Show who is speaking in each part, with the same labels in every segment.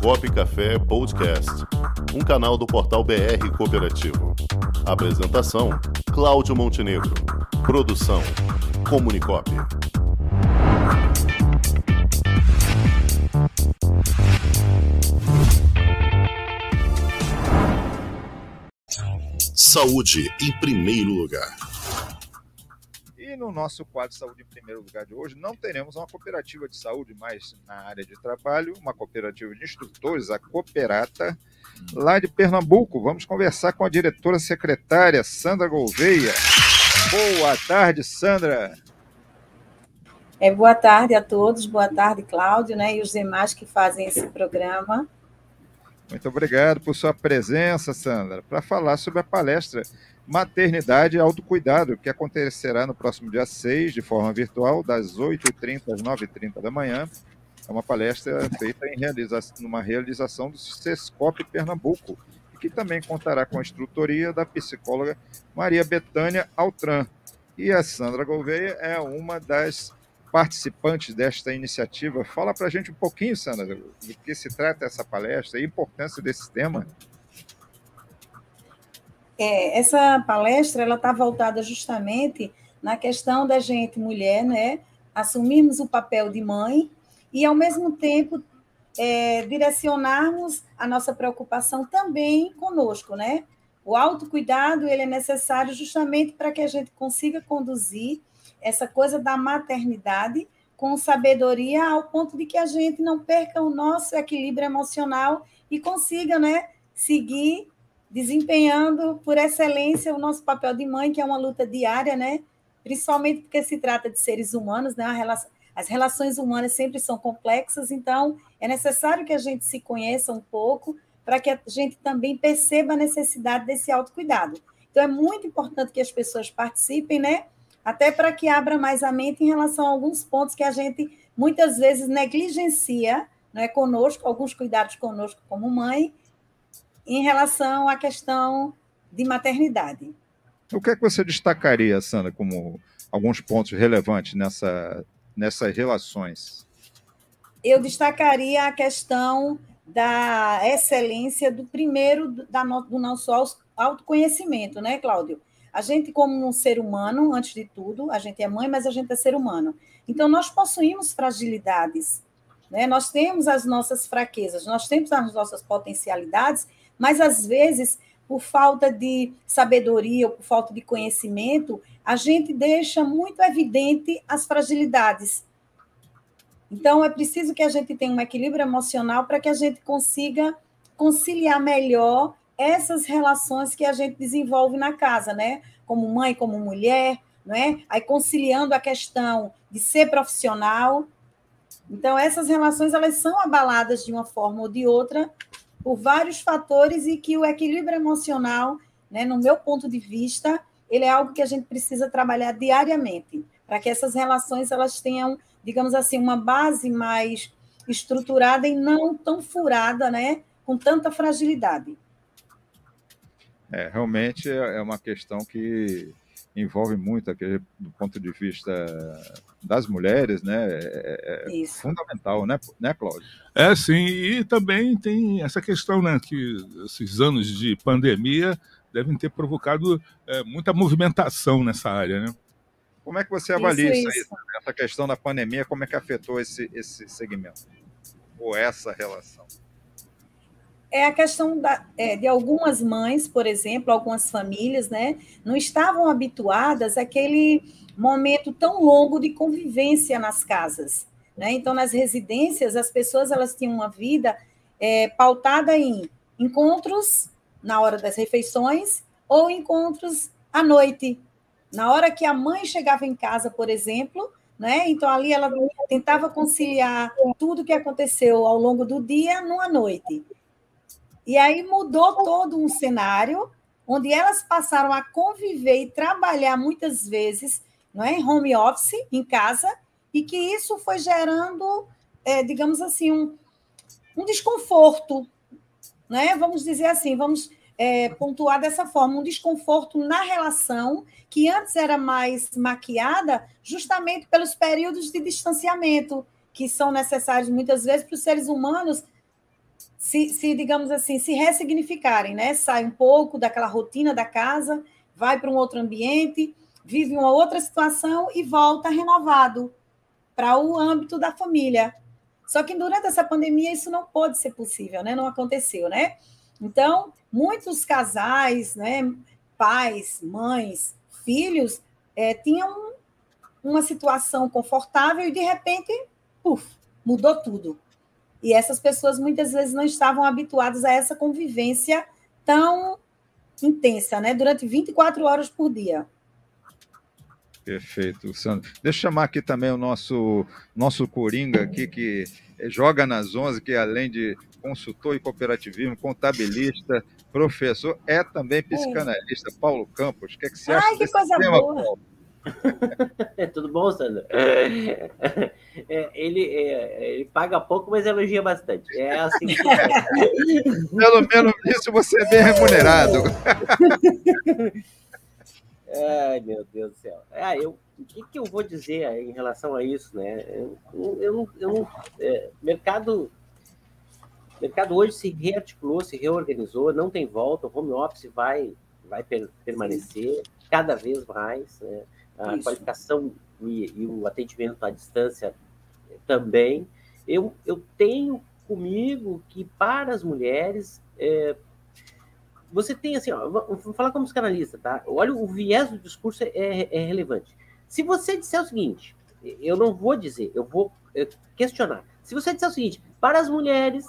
Speaker 1: Comunicop Café Podcast, um canal do portal BR Cooperativo. Apresentação: Cláudio Montenegro. Produção: Comunicop. Saúde em primeiro lugar.
Speaker 2: No nosso quadro Saúde em Primeiro Lugar de hoje, não teremos uma cooperativa de saúde, mas na área de trabalho, uma cooperativa de instrutores, a Cooperata, lá de Pernambuco. Vamos conversar com a diretora secretária, Sandra Gouveia. Boa tarde, Sandra.
Speaker 3: É, boa tarde a todos, boa tarde, Cláudio, né, e os demais que fazem esse programa.
Speaker 2: Muito obrigado por sua presença, Sandra, para falar sobre a palestra Maternidade e Autocuidado, que acontecerá no próximo dia 6, de forma virtual, das 8h30 às 9h30 da manhã. É uma palestra feita em realiza numa realização do Sescop Pernambuco, que também contará com a instrutoria da psicóloga Maria Betânia Altran. E a Sandra Gouveia é uma das participantes desta iniciativa. Fala para a gente um pouquinho, Sandra, do que se trata essa palestra e a importância desse tema.
Speaker 3: É, essa palestra ela está voltada justamente na questão da gente, mulher, né, assumirmos o papel de mãe e, ao mesmo tempo, é, direcionarmos a nossa preocupação também conosco, né? O autocuidado ele é necessário justamente para que a gente consiga conduzir essa coisa da maternidade com sabedoria ao ponto de que a gente não perca o nosso equilíbrio emocional e consiga, né, seguir desempenhando por excelência o nosso papel de mãe, que é uma luta diária, né? Principalmente porque se trata de seres humanos, né? As relações humanas sempre são complexas, então é necessário que a gente se conheça um pouco para que a gente também perceba a necessidade desse autocuidado. Então é muito importante que as pessoas participem, né? até para que abra mais a mente em relação a alguns pontos que a gente muitas vezes negligencia né, conosco, alguns cuidados conosco como mãe, em relação à questão de maternidade.
Speaker 2: O que é que você destacaria, Sandra, como alguns pontos relevantes nessa, nessas relações?
Speaker 3: Eu destacaria a questão da excelência do primeiro da, do nosso autoconhecimento, né, Cláudio? A gente, como um ser humano, antes de tudo, a gente é mãe, mas a gente é ser humano. Então, nós possuímos fragilidades, né? nós temos as nossas fraquezas, nós temos as nossas potencialidades, mas às vezes, por falta de sabedoria ou por falta de conhecimento, a gente deixa muito evidente as fragilidades. Então, é preciso que a gente tenha um equilíbrio emocional para que a gente consiga conciliar melhor essas relações que a gente desenvolve na casa, né? Como mãe, como mulher, não é? Aí conciliando a questão de ser profissional. Então, essas relações elas são abaladas de uma forma ou de outra por vários fatores e que o equilíbrio emocional, né, no meu ponto de vista, ele é algo que a gente precisa trabalhar diariamente, para que essas relações elas tenham, digamos assim, uma base mais estruturada e não tão furada, né, com tanta fragilidade.
Speaker 2: É, realmente é, é uma questão que envolve muito aqui, do ponto de vista das mulheres, né? É, é fundamental, né, né, Cláudio?
Speaker 4: É, sim, e também tem essa questão, né, que esses anos de pandemia devem ter provocado é, muita movimentação nessa área, né?
Speaker 2: Como é que você avalia isso, isso aí, essa questão da pandemia, como é que afetou esse, esse segmento? Ou essa relação?
Speaker 3: É a questão da, é, de algumas mães, por exemplo, algumas famílias, né, não estavam habituadas àquele momento tão longo de convivência nas casas. Né? Então, nas residências, as pessoas elas tinham uma vida é, pautada em encontros na hora das refeições ou encontros à noite. Na hora que a mãe chegava em casa, por exemplo, né? Então ali ela tentava conciliar tudo que aconteceu ao longo do dia numa noite. E aí mudou todo um cenário onde elas passaram a conviver e trabalhar muitas vezes não é, em home office, em casa, e que isso foi gerando, é, digamos assim, um, um desconforto, né? vamos dizer assim, vamos é, pontuar dessa forma, um desconforto na relação que antes era mais maquiada justamente pelos períodos de distanciamento que são necessários muitas vezes para os seres humanos se, se, digamos assim, se ressignificarem, né? Sai um pouco daquela rotina da casa, vai para um outro ambiente, vive uma outra situação e volta renovado para o âmbito da família. Só que durante essa pandemia isso não pôde ser possível, né? Não aconteceu, né? Então, muitos casais, né, pais, mães, filhos, é, tinham uma situação confortável e de repente, puf, mudou tudo. E essas pessoas muitas vezes não estavam habituadas a essa convivência tão intensa, né? Durante 24 horas por dia.
Speaker 2: Perfeito, Sandro. Deixa eu chamar aqui também o nosso, nosso Coringa aqui, que joga nas 11, que além de consultor e cooperativismo, contabilista, professor, é também psicanalista. É. Paulo Campos, o que, é que você acha
Speaker 3: Ai, que coisa tema, boa. Paulo?
Speaker 5: Tudo bom, Sandra? É, ele, é, ele paga pouco, mas elogia bastante. É assim que...
Speaker 2: Pelo menos isso você é bem remunerado.
Speaker 5: Ai, meu Deus do céu. Ah, eu, o que, que eu vou dizer em relação a isso, né? Eu, eu, eu é, mercado, mercado hoje se rearticulou, se reorganizou, não tem volta, o home office vai, vai per, permanecer cada vez mais, né? A isso. qualificação e, e, o atendimento à distância também. Eu, eu tenho comigo que para as mulheres é, você tem assim, ó, vou falar como psicanalista, tá? Olha, o viés do discurso é, é, relevante. Se você disser o seguinte, eu não vou dizer, eu vou questionar. Se você disser o seguinte, para as mulheres,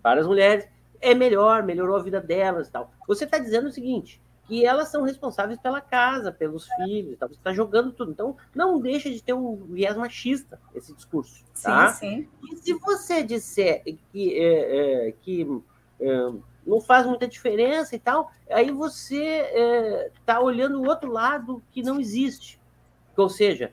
Speaker 5: para as mulheres é melhor, melhorou a vida delas e tal. Você está dizendo o seguinte, que elas são responsáveis pela casa, pelos filhos, tal. você está jogando tudo. Então, não deixa de ter um viés machista esse discurso, tá?
Speaker 3: Sim, sim.
Speaker 5: E se você disser que, é, é, que é, não faz muita diferença e tal, aí você está é, olhando o outro lado que não existe. Ou seja,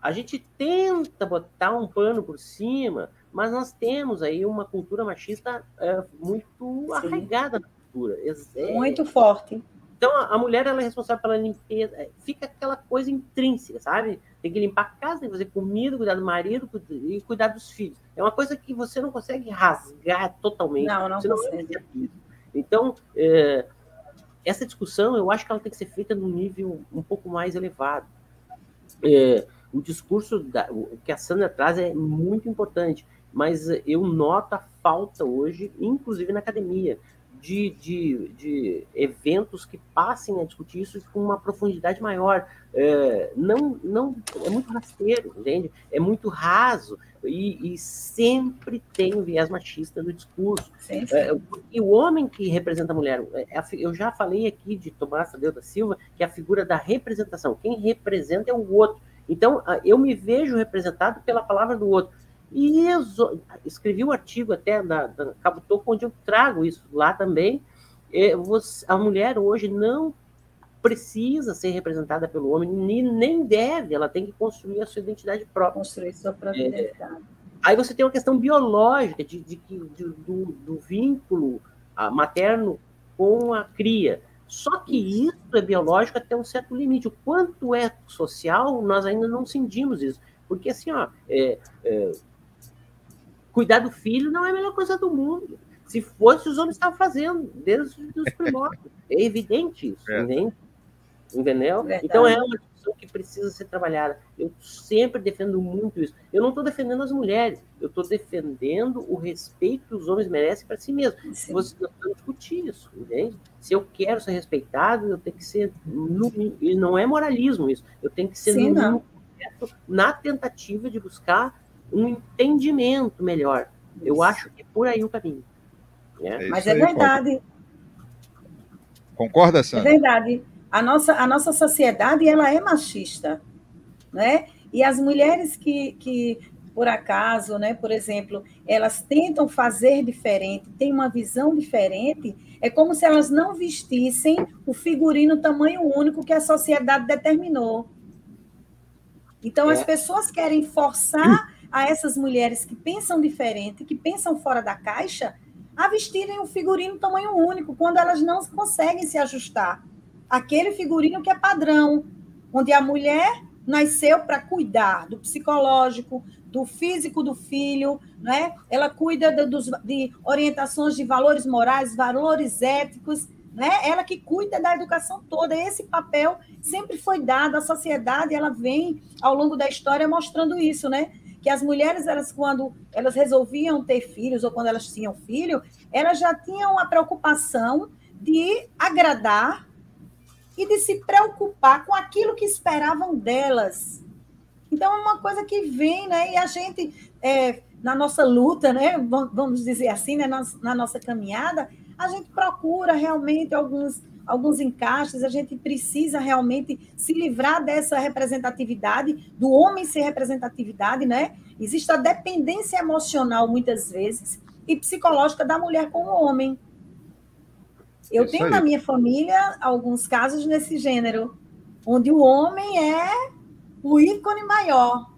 Speaker 5: a gente tenta botar um pano por cima, mas nós temos aí uma cultura machista é, muito Sim. arraigada na cultura.
Speaker 3: É, muito forte.
Speaker 5: Então, a mulher ela é responsável pela limpeza, é, fica aquela coisa intrínseca, sabe? Tem que limpar a casa, tem que fazer comida, cuidar do marido e cuidar dos filhos. É uma coisa que você não consegue rasgar totalmente.
Speaker 3: Não, não
Speaker 5: você
Speaker 3: consegue.
Speaker 5: Não então, é, essa discussão eu acho que ela tem que ser feita num nível um pouco mais elevado. É, o discurso da, o que a Sandra traz é muito importante, mas eu noto a falta hoje, inclusive na academia, de, de, de eventos que passem a discutir isso com uma profundidade maior. É, não, não é muito rasteiro, entende? É muito raso e, e sempre tem o viés machista no discurso. É, e o homem que representa a mulher, é, é eu já falei aqui de Tomás Tadeu da Silva, que é a figura da representação. Quem representa é o outro. Então, eu me vejo representado pela palavra do outro. E escrevi um artigo até na, na Cabo Toco, onde eu trago isso lá também. É, você, a mulher hoje não precisa ser representada pelo homem, nem, nem deve, ela tem que construir a sua identidade própria.
Speaker 3: Construir sua própria é, identidade.
Speaker 5: Aí você tem uma questão biológica de, de, de do, do, vínculo materno com a cria. Só que isso é biológico até um certo limite. O quanto é social, nós ainda não sentimos isso. Porque, assim, ó, é, é, cuidar do filho não é a melhor coisa do mundo. Se fosse, os homens estavam fazendo, desde os primórdios. É evidente isso, é. entende? Entendeu? Verdade. Então é uma discussão que precisa ser trabalhada. Eu sempre defendo muito isso. Eu não estou defendendo as mulheres, eu estou defendendo o respeito que os homens merecem para si mesmos. Sim. Você não discutir isso, entende? Se eu quero ser respeitado, eu tenho que ser. No, e não é moralismo isso. Eu tenho que ser Sim, no, na tentativa de buscar um entendimento melhor. Eu acho que é por aí o caminho.
Speaker 3: Né? É Mas é verdade.
Speaker 2: Concorda, Sandra?
Speaker 3: É verdade. A nossa, a nossa sociedade ela é machista, né? E as mulheres que, que por acaso, né, por exemplo, elas tentam fazer diferente, têm uma visão diferente, é como se elas não vestissem o figurino tamanho único que a sociedade determinou. Então, é. as pessoas querem forçar a essas mulheres que pensam diferente, que pensam fora da caixa, a vestirem um figurino tamanho único, quando elas não conseguem se ajustar. Aquele figurino que é padrão, onde a mulher nasceu para cuidar do psicológico, do físico do filho, né? ela cuida de, de orientações de valores morais, valores éticos, né? ela que cuida da educação toda. Esse papel sempre foi dado à sociedade, ela vem ao longo da história mostrando isso, né? Que as mulheres, elas quando elas resolviam ter filhos ou quando elas tinham filho, elas já tinham a preocupação de agradar e de se preocupar com aquilo que esperavam delas. Então, é uma coisa que vem, né? E a gente, é, na nossa luta, né? Vamos dizer assim, né? na, na nossa caminhada, a gente procura realmente alguns, alguns encaixes, a gente precisa realmente se livrar dessa representatividade, do homem ser representatividade, né? Existe a dependência emocional, muitas vezes, e psicológica da mulher com o homem. Eu tenho na minha família alguns casos nesse gênero, onde o homem é o ícone maior.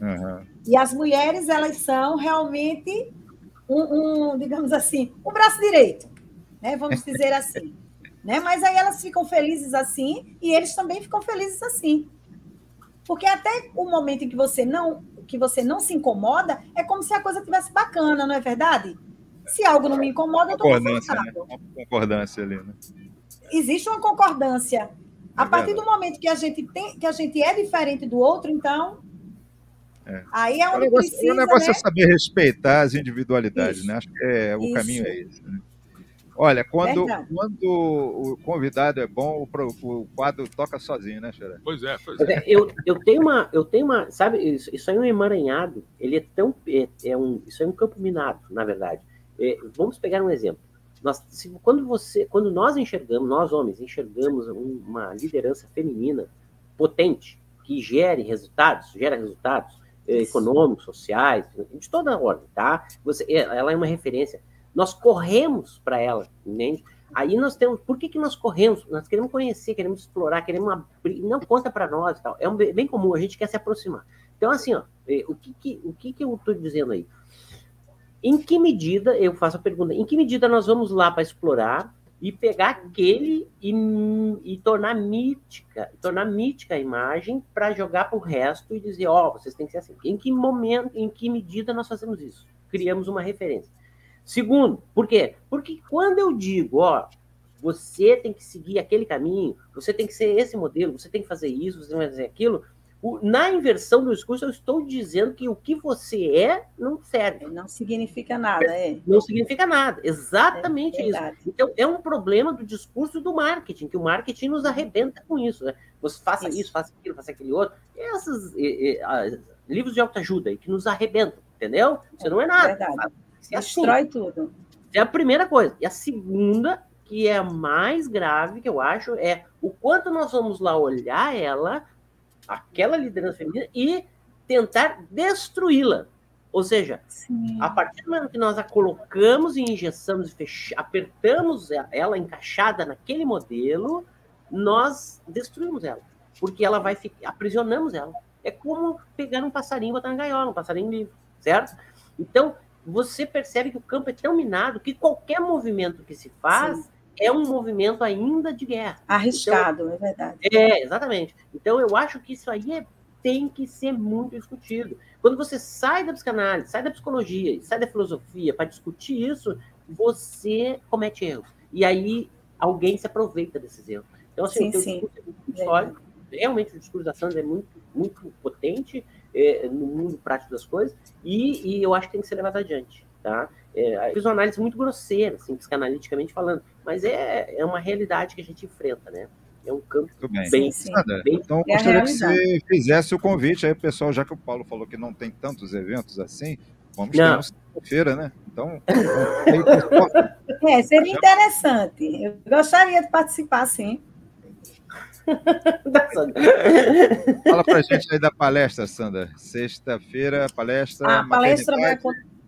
Speaker 3: Uhum. E as mulheres, elas são realmente um, um, digamos assim, um braço direito, né? Vamos dizer assim. Né? Mas aí elas ficam felizes assim e eles também ficam felizes assim. Porque até o momento em que você não que você não se incomoda, é como se a coisa tivesse bacana, não é verdade? Se algo não me incomoda, eu estou confortável.
Speaker 2: Né? Uma concordância ali, né?
Speaker 3: Existe uma concordância. A é partir do momento que a gente tem, que a gente é diferente do outro, então é. Aí é onde o negócio, precisa,
Speaker 2: o negócio é né? é saber respeitar as individualidades, Isso. né? Acho que é, o Isso. caminho é esse. Né? Olha, quando, quando o convidado é bom, o, o quadro toca sozinho, né, Xeré?
Speaker 4: Pois é, pois é.
Speaker 5: Eu, eu, tenho uma, eu tenho uma, sabe, isso, isso aí é um emaranhado, ele é tão, é, é um, isso é um campo minado, na verdade. É, vamos pegar um exemplo. Nós, se, quando você, quando nós enxergamos, nós homens enxergamos uma liderança feminina potente que gere resultados, gera resultados eh, econômicos, sociais, de toda a ordem, tá? Você, é, ela é uma referência. Nós corremos para ela, entende? Aí nós temos, por que, que nós corremos? Nós queremos conhecer, queremos explorar, queremos abrir, não conta para nós, tal. É um, bem comum, a gente quer se aproximar. Então assim, ó, eh, o que que, o que que eu estou dizendo aí? Em que medida, eu faço a pergunta, em que medida nós vamos lá para explorar e pegar aquele e, e, tornar mítica, tornar mítica a imagem para jogar para o resto e dizer, ó, oh, vocês têm que ser assim. Em que momento, em que medida nós fazemos isso? Criamos uma referência. Segundo, por quê? Porque quando eu digo, ó, você tem que seguir aquele caminho, você tem que ser esse modelo, você tem que fazer isso, você tem que fazer aquilo, na inversão do discurso, eu estou dizendo que o que você é não serve.
Speaker 3: Não significa nada, é.
Speaker 5: Não significa nada, exatamente é isso. Então, é um problema do discurso do marketing, que o marketing nos arrebenta com isso. Né? Você faça isso, isso faça aquilo, faça aquele outro. Esses livros de autoajuda que nos arrebentam, entendeu? Você não é nada.
Speaker 3: Verdade. É assim. Destrói tudo.
Speaker 5: É a primeira coisa. E a segunda, que é a mais grave, que eu acho, é o quanto nós vamos lá olhar ela aquela liderança feminina e tentar destruí-la. Ou seja, Sim. a partir do momento que nós a colocamos e injeçamos, fech... apertamos ela encaixada naquele modelo, nós destruímos ela. Porque ela vai ficar, aprisionamos ela. É como pegar um passarinho e botar na gaiola, um passarinho livre, certo? Então, você percebe que o campo é tão minado que qualquer movimento que se faz Sim é um movimento ainda de guerra.
Speaker 3: Arriscado, então, é verdade.
Speaker 5: É, exatamente. Então, eu acho que isso aí é, tem que ser muito discutido. Quando você sai da psicanálise, sai da psicologia, sai da filosofia para discutir isso, você comete erros. E aí alguém se aproveita desses erros. Então, assim, sim, o sim. discurso é muito sólido. Realmente, o discurso da Sandra é muito, muito potente é, no mundo prático das coisas e, e eu acho que tem que ser levado adiante. Tá? É, fiz uma análise muito grosseira, assim, psicanaliticamente falando, mas é, é uma realidade que a gente enfrenta, né? É um campo bem, bem, sim,
Speaker 2: bem, Então, é gostaria que você fizesse o convite aí, pessoal, já que o Paulo falou que não tem tantos eventos assim, vamos não. ter uma sexta-feira, né? Então,
Speaker 3: é, seria interessante. Eu gostaria de participar, sim.
Speaker 2: Fala pra gente aí da palestra, Sandra. Sexta-feira, palestra.
Speaker 3: A palestra vai acontecer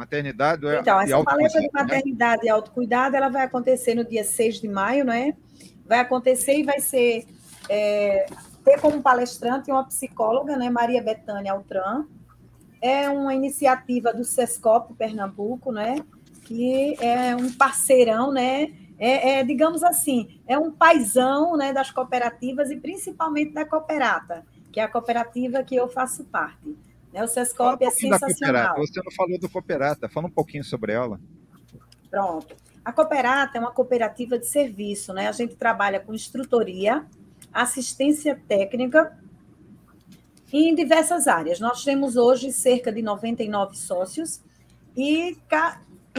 Speaker 2: Maternidade é
Speaker 3: Então, essa palestra de né? maternidade né? e autocuidado, ela vai acontecer no dia 6 de maio, né? Vai acontecer e vai ser é, ter como palestrante uma psicóloga, né, Maria Betânia Altran. É uma iniciativa do Sescop Pernambuco, né? Que é um parceirão, né? É, é, digamos assim, é um paisão né, das cooperativas e principalmente da Cooperata, que é a cooperativa que eu faço parte. Né? O Sescop um é sensacional.
Speaker 2: Você não falou do Cooperata, fala um pouquinho sobre ela.
Speaker 3: Pronto. A Cooperata é uma cooperativa de serviço, né? A gente trabalha com instrutoria, assistência técnica em diversas áreas. Nós temos hoje cerca de 99 sócios e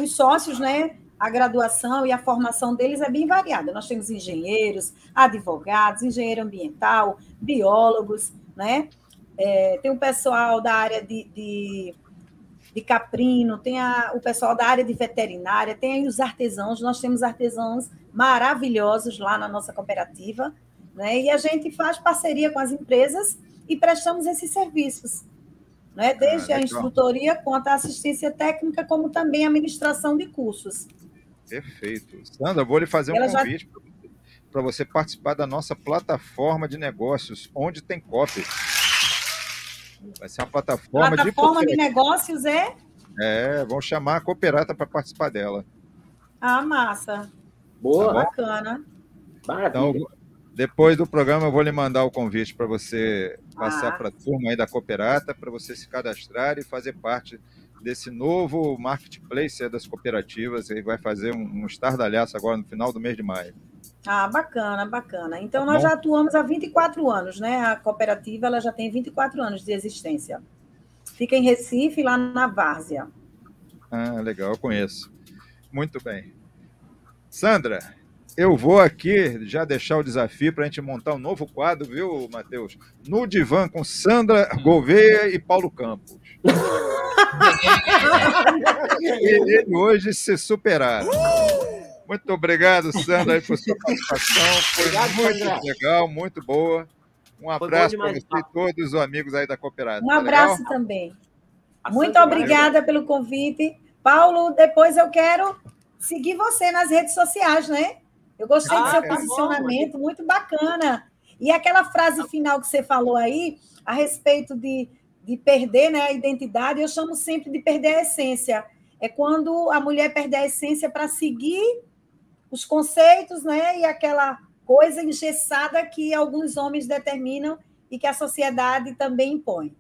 Speaker 3: os sócios, né, a graduação e a formação deles é bem variada. Nós temos engenheiros, advogados, engenheiro ambiental, biólogos, né? É, tem o pessoal da área de, de, de caprino, tem a, o pessoal da área de veterinária, tem os artesãos. Nós temos artesãos maravilhosos lá na nossa cooperativa, né? E a gente faz parceria com as empresas e prestamos esses serviços, né? desde ah, a instrutoria quanto a assistência técnica, como também a administração de cursos.
Speaker 2: Perfeito. Sandra, vou lhe fazer um Ela convite já... para você participar da nossa plataforma de negócios, onde tem copy. Vai ser uma plataforma,
Speaker 3: plataforma de, de negócios é?
Speaker 2: É, vão chamar a Cooperata para participar dela.
Speaker 3: Ah, massa.
Speaker 5: Boa.
Speaker 3: Tá bacana.
Speaker 2: Então, depois do programa, eu vou lhe mandar o convite para você passar ah. para a turma aí da Cooperata, para você se cadastrar e fazer parte desse novo marketplace das cooperativas, e vai fazer um, um estardalhaço agora no final do mês de maio.
Speaker 3: Ah, bacana, bacana. Então, tá nós já atuamos há 24 anos, né? A cooperativa ela já tem 24 anos de existência. Fica em Recife, lá na Várzea.
Speaker 2: Ah, legal, eu conheço. Muito bem. Sandra, eu vou aqui já deixar o desafio para a gente montar um novo quadro, viu, Matheus? No divã com Sandra Gouveia e Paulo Campos. e ele hoje se superaram. Muito obrigado, Sandra, por sua participação. Foi obrigado, muito Sandra. legal, muito boa. Um abraço para você e todos os amigos aí da Cooperativa.
Speaker 3: Um tá abraço legal? também. muito obrigada pelo convite. Paulo, depois eu quero seguir você nas redes sociais, né? Eu gostei ah, do seu é posicionamento, bom, muito bacana. E aquela frase final que você falou aí, a respeito de, de perder né, a identidade, eu chamo sempre de perder a essência. É quando a mulher perde a essência para seguir os conceitos né, e aquela coisa engessada que alguns homens determinam e que a sociedade também impõe.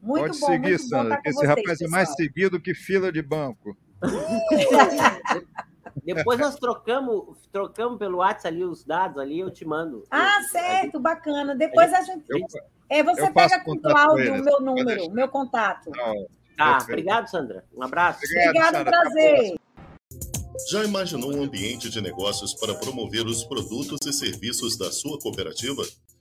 Speaker 2: Muito Pode bom, seguir, muito Sandra, esse vocês, rapaz pessoal. é mais seguido que fila de banco.
Speaker 5: Depois nós trocamos, trocamos pelo WhatsApp ali os dados ali, eu te mando.
Speaker 3: Ah, certo, bacana. Depois a gente. Eu, é, você pega com o Cláudio o meu número, meu contato.
Speaker 5: tá, obrigado, Sandra. Um abraço.
Speaker 3: Obrigado, Obrigado prazer.
Speaker 1: Já imaginou um ambiente de negócios para promover os produtos e serviços da sua cooperativa?